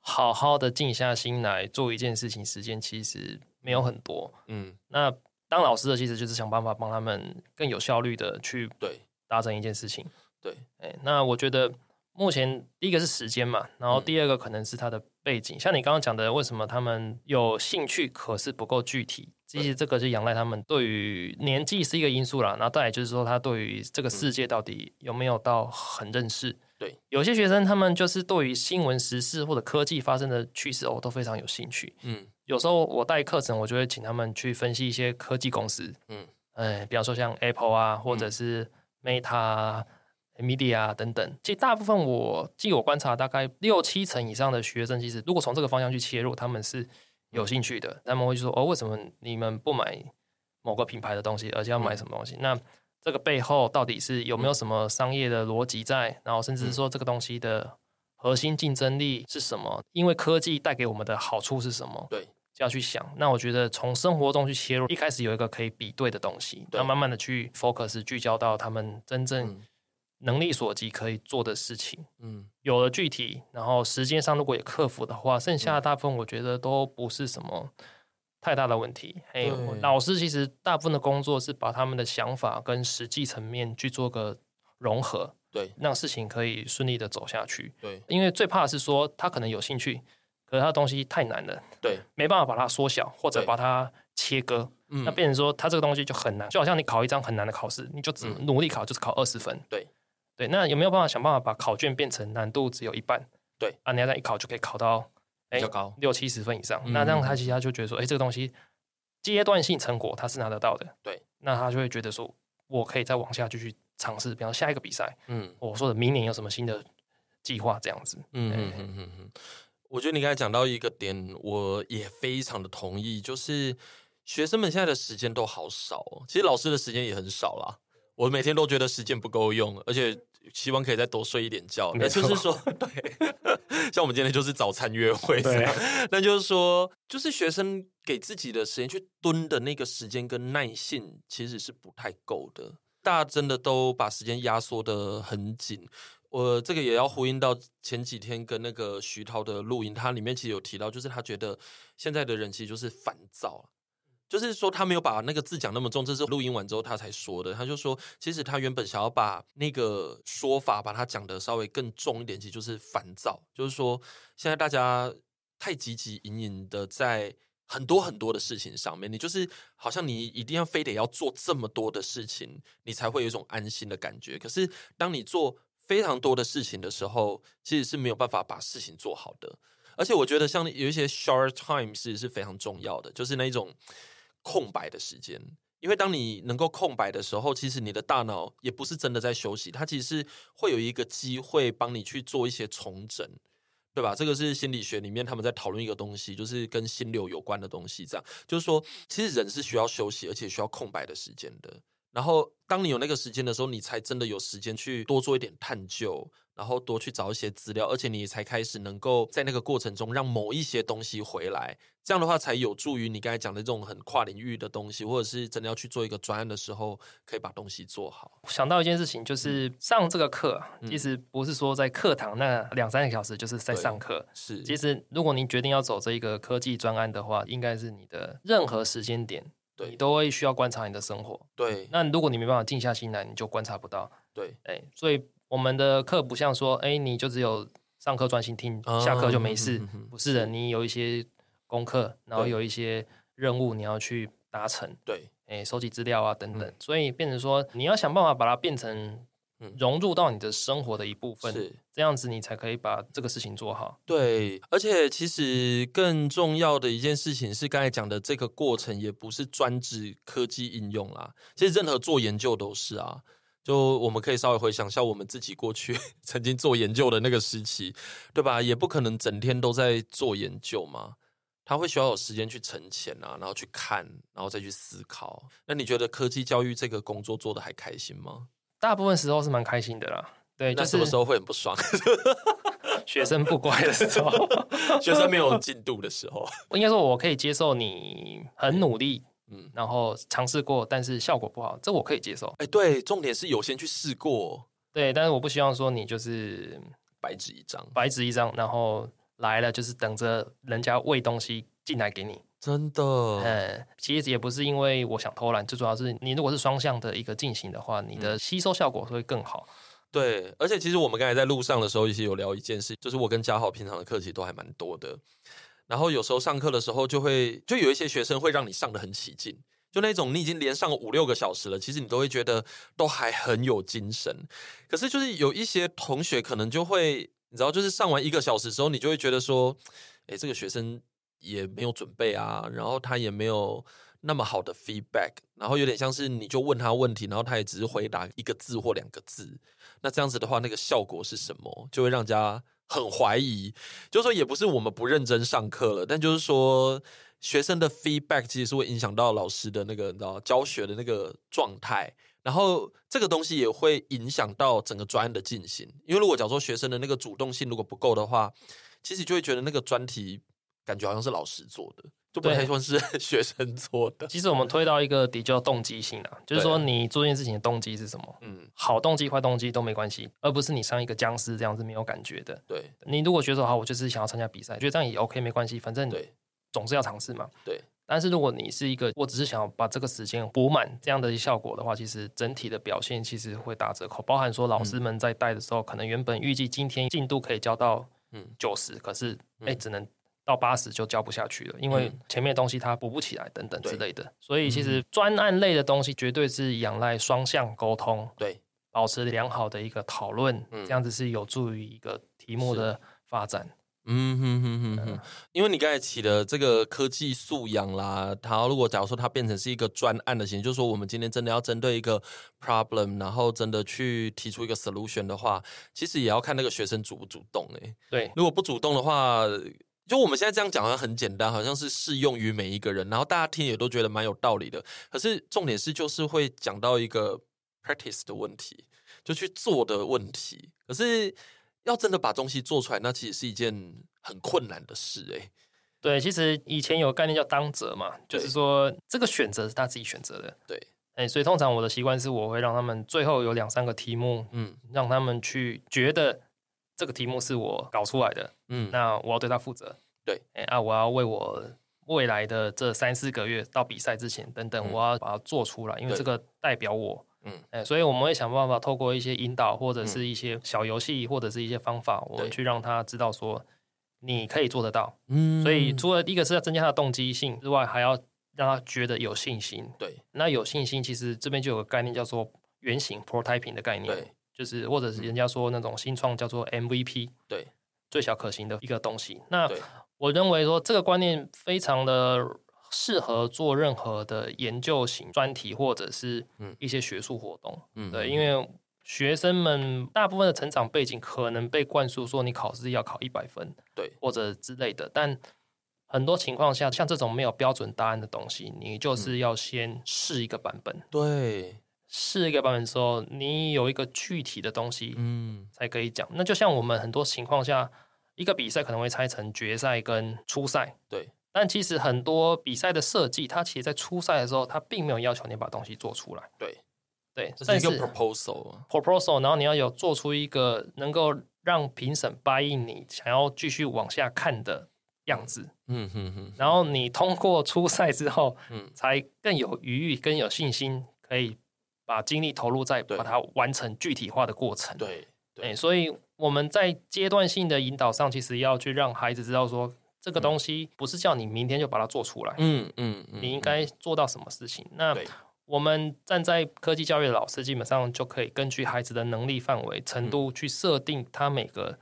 好好的静下心来做一件事情，时间其实没有很多。嗯，那当老师的其实就是想办法帮他们更有效率的去对达成一件事情。对，哎，那我觉得目前第一个是时间嘛，然后第二个可能是他的背景，嗯、像你刚刚讲的，为什么他们有兴趣，可是不够具体。其实这个是仰赖他们对于年纪是一个因素啦，然后再来就是说他对于这个世界到底有没有到很认识。对，有些学生他们就是对于新闻时事或者科技发生的趋势哦都非常有兴趣。嗯，有时候我带课程，我就会请他们去分析一些科技公司。嗯，哎，比方说像 Apple 啊，或者是 Meta 啊、Media 啊等等。其实大部分我据我观察，大概六七成以上的学生，其实如果从这个方向去切入，他们是。有兴趣的，他们会说：“哦，为什么你们不买某个品牌的东西，而且要买什么东西？嗯、那这个背后到底是有没有什么商业的逻辑在？然后，甚至是说这个东西的核心竞争力是什么？因为科技带给我们的好处是什么？对，就要去想。那我觉得从生活中去切入，一开始有一个可以比对的东西，要慢慢的去 focus 聚焦到他们真正、嗯。”能力所及可以做的事情，嗯，有了具体，然后时间上如果也克服的话，剩下的大部分我觉得都不是什么太大的问题。嘿，老师其实大部分的工作是把他们的想法跟实际层面去做个融合，对，让事情可以顺利的走下去。对，因为最怕的是说他可能有兴趣，可是他的东西太难了，对，没办法把它缩小或者把它切割，嗯，那变成说他这个东西就很难，就好像你考一张很难的考试，你就只努力考就是考二十分，对。对，那有没有办法想办法把考卷变成难度只有一半？对啊，你要这样一考就可以考到比较高六七十分以上。嗯、那这样他其实他就觉得说，哎，这个东西阶段性成果他是拿得到的。对，那他就会觉得说，我可以再往下继续尝试，比方下一个比赛。嗯，我说的明年有什么新的计划这样子。嗯嗯嗯嗯嗯，我觉得你刚才讲到一个点，我也非常的同意，就是学生们现在的时间都好少，其实老师的时间也很少啦。我每天都觉得时间不够用，而且希望可以再多睡一点觉。那就是说，对，像我们今天就是早餐约会，那就是说，就是学生给自己的时间去蹲的那个时间跟耐性，其实是不太够的。大家真的都把时间压缩的很紧。我这个也要呼应到前几天跟那个徐涛的录音，他里面其实有提到，就是他觉得现在的人其实就是烦躁。就是说，他没有把那个字讲那么重，这是录音完之后他才说的。他就说，其实他原本想要把那个说法把它讲得稍微更重一点，其实就是烦躁。就是说，现在大家太汲汲营营的在很多很多的事情上面，你就是好像你一定要非得要做这么多的事情，你才会有一种安心的感觉。可是，当你做非常多的事情的时候，其实是没有办法把事情做好的。而且，我觉得像有一些 short time 是是非常重要的，就是那种。空白的时间，因为当你能够空白的时候，其实你的大脑也不是真的在休息，它其实是会有一个机会帮你去做一些重整，对吧？这个是心理学里面他们在讨论一个东西，就是跟心流有关的东西。这样就是说，其实人是需要休息，而且需要空白的时间的。然后，当你有那个时间的时候，你才真的有时间去多做一点探究，然后多去找一些资料，而且你才开始能够在那个过程中让某一些东西回来。这样的话，才有助于你刚才讲的这种很跨领域的东西，或者是真的要去做一个专案的时候，可以把东西做好。想到一件事情，就是上这个课，嗯、其实不是说在课堂那两三个小时就是在上课。是，其实如果您决定要走这一个科技专案的话，应该是你的任何时间点。对，你都会需要观察你的生活。对，那如果你没办法静下心来，你就观察不到。对，哎，所以我们的课不像说，哎，你就只有上课专心听，啊、下课就没事。不是的，你有一些功课，然后有一些任务你要去达成。对，哎，收集资料啊等等，嗯、所以变成说，你要想办法把它变成。融入到你的生活的一部分，是这样子，你才可以把这个事情做好。对，而且其实更重要的一件事情是，刚才讲的这个过程也不是专指科技应用啦。其实任何做研究都是啊，就我们可以稍微回想一下我们自己过去 曾经做研究的那个时期，对吧？也不可能整天都在做研究嘛，他会需要有时间去沉潜啊，然后去看，然后再去思考。那你觉得科技教育这个工作做得还开心吗？大部分时候是蛮开心的啦，对，就是什么时候会很不爽？学生不乖的时候，学生没有进度的时候，应该说我可以接受你很努力，嗯，然后尝试过，但是效果不好，这我可以接受。哎，对，重点是有先去试过，对，但是我不希望说你就是白纸一张，白纸一张，然后来了就是等着人家喂东西进来给你。真的，嗯，其实也不是因为我想偷懒，最主要是你如果是双向的一个进行的话，你的吸收效果会更好。对，而且其实我们刚才在路上的时候，一起有聊一件事，就是我跟嘉豪平常的课其实都还蛮多的，然后有时候上课的时候就会就有一些学生会让你上的很起劲，就那种你已经连上五六个小时了，其实你都会觉得都还很有精神，可是就是有一些同学可能就会，你知道，就是上完一个小时之后，你就会觉得说，诶，这个学生。也没有准备啊，然后他也没有那么好的 feedback，然后有点像是你就问他问题，然后他也只是回答一个字或两个字，那这样子的话，那个效果是什么？就会让人家很怀疑。就是说，也不是我们不认真上课了，但就是说，学生的 feedback 其实是会影响到老师的那个你知道教学的那个状态，然后这个东西也会影响到整个专案的进行。因为如果假如说学生的那个主动性如果不够的话，其实就会觉得那个专题。感觉好像是老师做的，就不太像是 学生做的。其实我们推到一个比较动机性啊，就是说你做一件事情的动机是什么？嗯，好动机、坏动机都没关系，而不是你上一个僵尸这样子没有感觉的。对，你如果觉得好，我就是想要参加比赛，觉得这样也 OK，没关系，反正对，总是要尝试嘛。对。但是如果你是一个，我只是想要把这个时间补满这样的效果的话，其实整体的表现其实会打折扣。包含说老师们在带的时候，可能原本预计今天进度可以交到嗯九十，可是哎只能。到八十就交不下去了，因为前面的东西它补不起来，等等之类的。所以其实专案类的东西绝对是仰赖双向沟通，对，保持良好的一个讨论，嗯、这样子是有助于一个题目的发展。嗯哼哼哼哼，因为你刚才提的这个科技素养啦，它如果假如说它变成是一个专案的形式，就是说我们今天真的要针对一个 problem，然后真的去提出一个 solution 的话，其实也要看那个学生主不主动诶、欸。对，如果不主动的话。就我们现在这样讲好像很简单，好像是适用于每一个人，然后大家听也都觉得蛮有道理的。可是重点是，就是会讲到一个 practice 的问题，就去做的问题。可是要真的把东西做出来，那其实是一件很困难的事欸。诶，对，其实以前有个概念叫当责嘛，就是说这个选择是他自己选择的。对，诶，所以通常我的习惯是，我会让他们最后有两三个题目，嗯，让他们去觉得。这个题目是我搞出来的，嗯，那我要对他负责，对，哎啊，我要为我未来的这三四个月到比赛之前等等，嗯、我要把它做出来，因为这个代表我，嗯，哎，所以我们会想办法透过一些引导或者是一些小游戏或者是一些方法，嗯、我们去让他知道说你可以做得到，嗯，所以除了一个是要增加他的动机性之外，还要让他觉得有信心，对，那有信心其实这边就有个概念叫做原型 prototyping 的概念，对。就是，或者是人家说那种新创叫做 MVP，对，最小可行的一个东西。那我认为说这个观念非常的适合做任何的研究型专题或者是一些学术活动。嗯，对，因为学生们大部分的成长背景可能被灌输说你考试要考一百分，对，或者之类的。但很多情况下，像这种没有标准答案的东西，你就是要先试一个版本。对，试一个版本的时候，你有一个具体的东西，嗯，才可以讲。那就像我们很多情况下，一个比赛可能会拆成决赛跟初赛，对。但其实很多比赛的设计，它其实，在初赛的时候，它并没有要求你把东西做出来。对，对，这是一个 proposal，proposal，然后你要有做出一个能够让评审 buy in 你想要继续往下看的样子。嗯哼哼。然后你通过初赛之后，嗯，才更有余裕、更有信心，可以把精力投入在把它完成具体化的过程。对，对。所以我们在阶段性的引导上，其实要去让孩子知道说。这个东西不是叫你明天就把它做出来，嗯嗯，你应该做到什么事情？那我们站在科技教育的老师，基本上就可以根据孩子的能力范围程度去设定他每个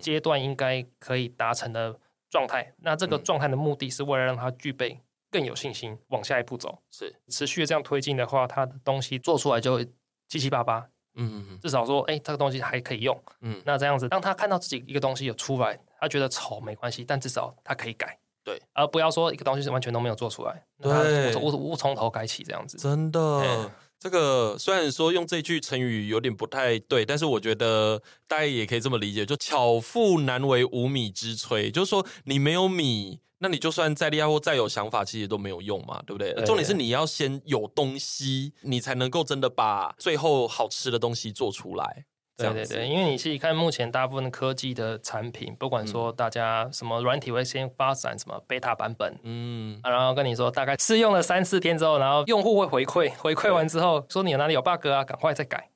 阶段应该可以达成的状态。那这个状态的目的是为了让他具备更有信心往下一步走。是持续的这样推进的话，他的东西做出来就会七七八八。嗯，至少说，哎，这个东西还可以用。嗯，那这样子，当他看到自己一个东西有出来，他觉得丑没关系，但至少他可以改。对，而不要说一个东西是完全都没有做出来，对，我我从头改起这样子。真的，这个虽然说用这句成语有点不太对，但是我觉得大家也可以这么理解，就巧妇难为无米之炊，就是说你没有米。那你就算再厉害或再有想法，其实都没有用嘛，对不对？对，重点是你要先有东西，你才能够真的把最后好吃的东西做出来。对对对，因为你细看目前大部分的科技的产品，不管说大家什么软体会先发展什么 beta 版本，嗯，然后跟你说大概试用了三四天之后，然后用户会回馈，回馈完之后说你哪里有 bug 啊，赶快再改。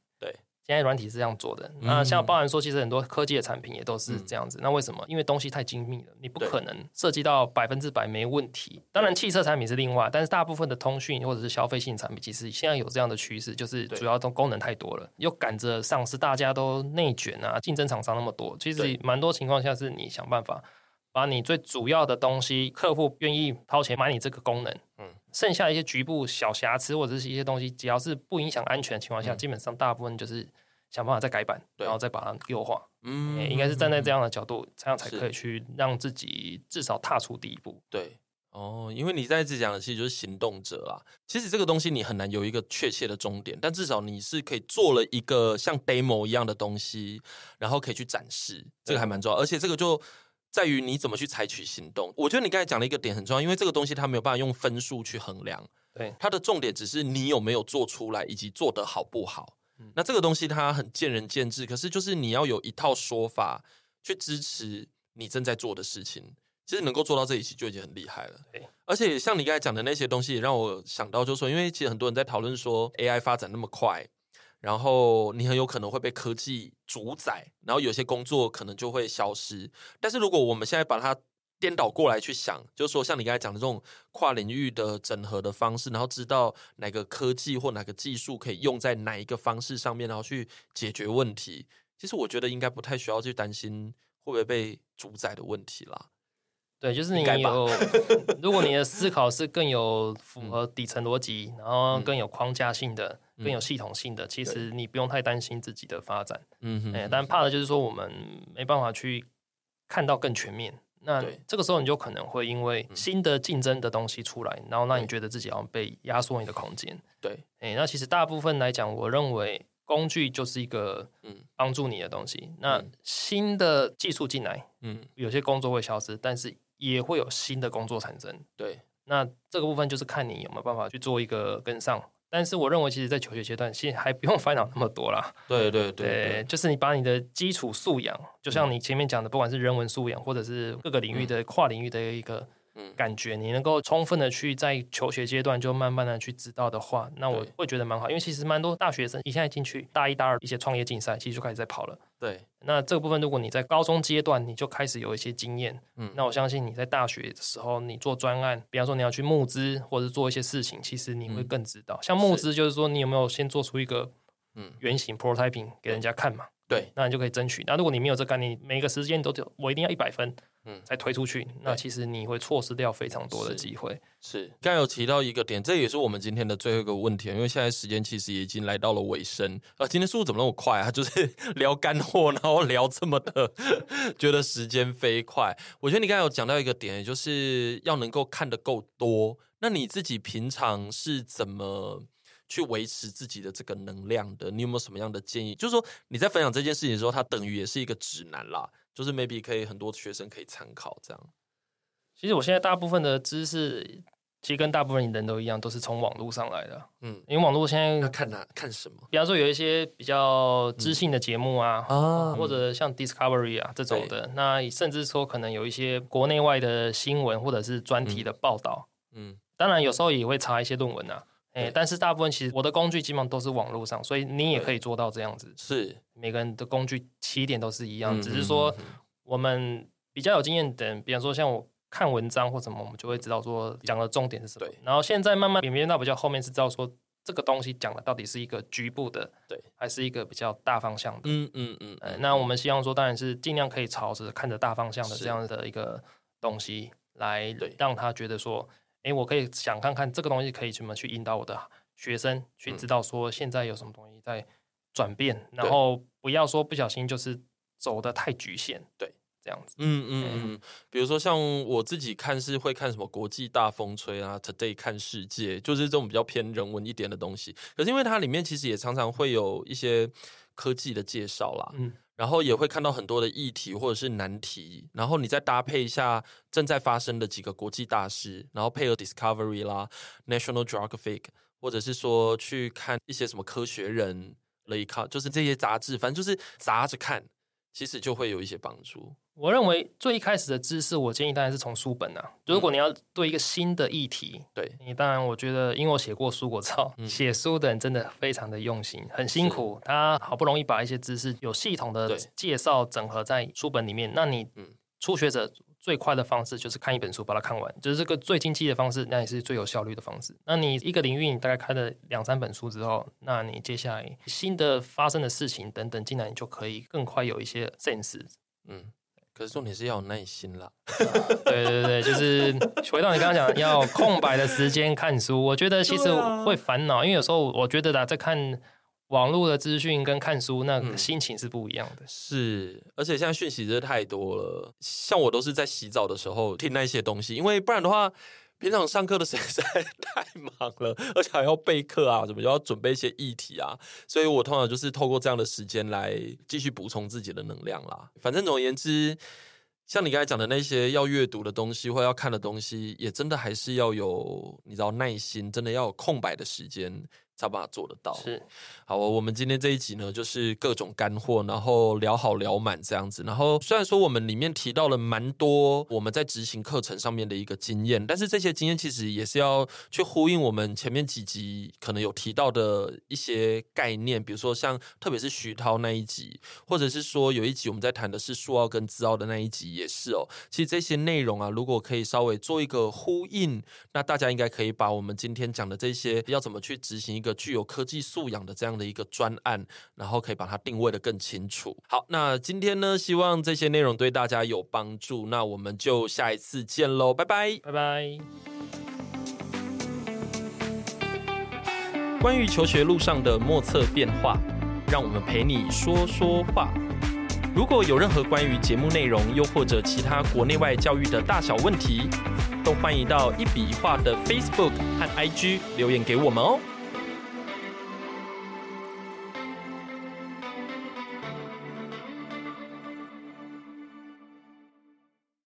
现在软体是这样做的，那像包含说，其实很多科技的产品也都是这样子。嗯、那为什么？因为东西太精密了，你不可能设计到百分之百没问题。当然，汽车产品是另外，但是大部分的通讯或者是消费性产品，其实现在有这样的趋势，就是主要都功能太多了，又赶着上市，大家都内卷啊，竞争厂商那么多，其实蛮多情况下是你想办法把你最主要的东西，客户愿意掏钱买你这个功能，嗯。剩下一些局部小瑕疵或者是一些东西，只要是不影响安全的情况下，嗯、基本上大部分就是想办法再改版，然后再把它优化。嗯，应该是站在这样的角度，这样才可以去让自己至少踏出第一步。对，哦，因为你在一直讲的其实就是行动者啦。其实这个东西你很难有一个确切的终点，但至少你是可以做了一个像 demo 一样的东西，然后可以去展示，这个还蛮重要。而且这个就。在于你怎么去采取行动。我觉得你刚才讲了一个点很重要，因为这个东西它没有办法用分数去衡量。对，它的重点只是你有没有做出来，以及做得好不好。嗯，那这个东西它很见仁见智，可是就是你要有一套说法去支持你正在做的事情。其实能够做到这一期就已经很厉害了。对，而且像你刚才讲的那些东西，也让我想到，就是说，因为其实很多人在讨论说 AI 发展那么快。然后你很有可能会被科技主宰，然后有些工作可能就会消失。但是如果我们现在把它颠倒过来去想，就是说像你刚才讲的这种跨领域的整合的方式，然后知道哪个科技或哪个技术可以用在哪一个方式上面，然后去解决问题。其实我觉得应该不太需要去担心会不会被主宰的问题啦。对，就是你有，如果你的思考是更有符合底层逻辑，然后更有框架性的。更有系统性的，其实你不用太担心自己的发展，嗯哼，哎，但怕的就是说我们没办法去看到更全面。那这个时候你就可能会因为新的竞争的东西出来，然后让你觉得自己好像被压缩你的空间。对，哎，那其实大部分来讲，我认为工具就是一个嗯。帮助你的东西。那新的技术进来，嗯，有些工作会消失，但是也会有新的工作产生。对，那这个部分就是看你有没有办法去做一个跟上。但是我认为，其实，在求学阶段，其实还不用 烦恼那么多啦。对对对，就是你把你的基础素养，就像你前面讲的，不管是人文素养，或者是各个领域的跨领域的一个。嗯，感觉你能够充分的去在求学阶段就慢慢的去知道的话，那我会觉得蛮好，因为其实蛮多大学生一现在进去大一大二一些创业竞赛，其实就开始在跑了。对，那这个部分如果你在高中阶段你就开始有一些经验，嗯，那我相信你在大学的时候你做专案，比方说你要去募资或者做一些事情，其实你会更知道。像募资就是说你有没有先做出一个嗯。原型 prototyping 给人家看嘛？对，那你就可以争取。那如果你没有这个概念，每个时间都我一定要一百分。嗯，才推出去，那其实你会错失掉非常多的机会。是，刚才有提到一个点，这也是我们今天的最后一个问题，因为现在时间其实已经来到了尾声啊。今天速度怎么那么快啊？就是聊干货，然后聊这么的，觉得时间飞快。我觉得你刚才有讲到一个点，就是要能够看得够多。那你自己平常是怎么去维持自己的这个能量的？你有没有什么样的建议？就是说你在分享这件事情的时候，它等于也是一个指南啦。就是 maybe 可以很多学生可以参考这样。其实我现在大部分的知识，其实跟大部分人都一样，都是从网络上来的。嗯，因为网络现在要看哪看什么？比方说有一些比较知性的节目啊，嗯、或者像 Discovery 啊这种的，嗯、那甚至说可能有一些国内外的新闻或者是专题的报道。嗯，当然有时候也会查一些论文啊。哎，但是大部分其实我的工具基本上都是网络上，所以你也可以做到这样子。是每个人的工具起点都是一样，只是说我们比较有经验的人，比方说像我看文章或什么，我们就会知道说讲的重点是什么。然后现在慢慢演变到比较后面是知道说这个东西讲的到底是一个局部的，对，还是一个比较大方向的。嗯嗯嗯。那我们希望说当然是尽量可以朝着看着大方向的这样的一个东西来让他觉得说。哎，我可以想看看这个东西可以怎么去引导我的学生去知道说现在有什么东西在转变，嗯、然后不要说不小心就是走的太局限，对，这样子。嗯嗯嗯，比如说像我自己看是会看什么国际大风吹啊，Today 看世界，就是这种比较偏人文一点的东西。可是因为它里面其实也常常会有一些科技的介绍啦，嗯。然后也会看到很多的议题或者是难题，然后你再搭配一下正在发生的几个国际大事，然后配合 Discovery 啦、National Geographic，或者是说去看一些什么科学人、雷卡，就是这些杂志，反正就是杂着看，其实就会有一些帮助。我认为最一开始的知识，我建议当然是从书本啊。如果你要对一个新的议题，嗯、对你当然，我觉得因为我写过书，我知道 写书的人真的非常的用心，很辛苦。他好不容易把一些知识有系统的介绍整合在书本里面，那你初学者最快的方式就是看一本书把它看完，就是这个最经济的方式，那也是最有效率的方式。那你一个领域你大概看了两三本书之后，那你接下来新的发生的事情等等进来，你就可以更快有一些 sense。嗯。可是重点是要有耐心啦，对对对，就是回到你刚刚讲，要空白的时间看书。我觉得其实会烦恼，因为有时候我觉得啦，在看网络的资讯跟看书，那个心情是不一样的。嗯、是，而且现在讯息真的太多了，像我都是在洗澡的时候听那些东西，因为不然的话。平常上课的时间实在太忙了，而且还要备课啊，什么又要准备一些议题啊，所以我通常就是透过这样的时间来继续补充自己的能量啦。反正总而言之，像你刚才讲的那些要阅读的东西或要看的东西，也真的还是要有你知道耐心，真的要有空白的时间。才把它做得到。是，好，我们今天这一集呢，就是各种干货，然后聊好聊满这样子。然后虽然说我们里面提到了蛮多我们在执行课程上面的一个经验，但是这些经验其实也是要去呼应我们前面几集可能有提到的一些概念，比如说像特别是徐涛那一集，或者是说有一集我们在谈的是数奥跟资奥的那一集也是哦。其实这些内容啊，如果可以稍微做一个呼应，那大家应该可以把我们今天讲的这些要怎么去执行一个具有科技素养的这样的一个专案，然后可以把它定位的更清楚。好，那今天呢，希望这些内容对大家有帮助。那我们就下一次见喽，拜拜，拜拜。关于求学路上的莫测变化，让我们陪你说说话。如果有任何关于节目内容，又或者其他国内外教育的大小问题，都欢迎到一笔一画的 Facebook 和 IG 留言给我们哦。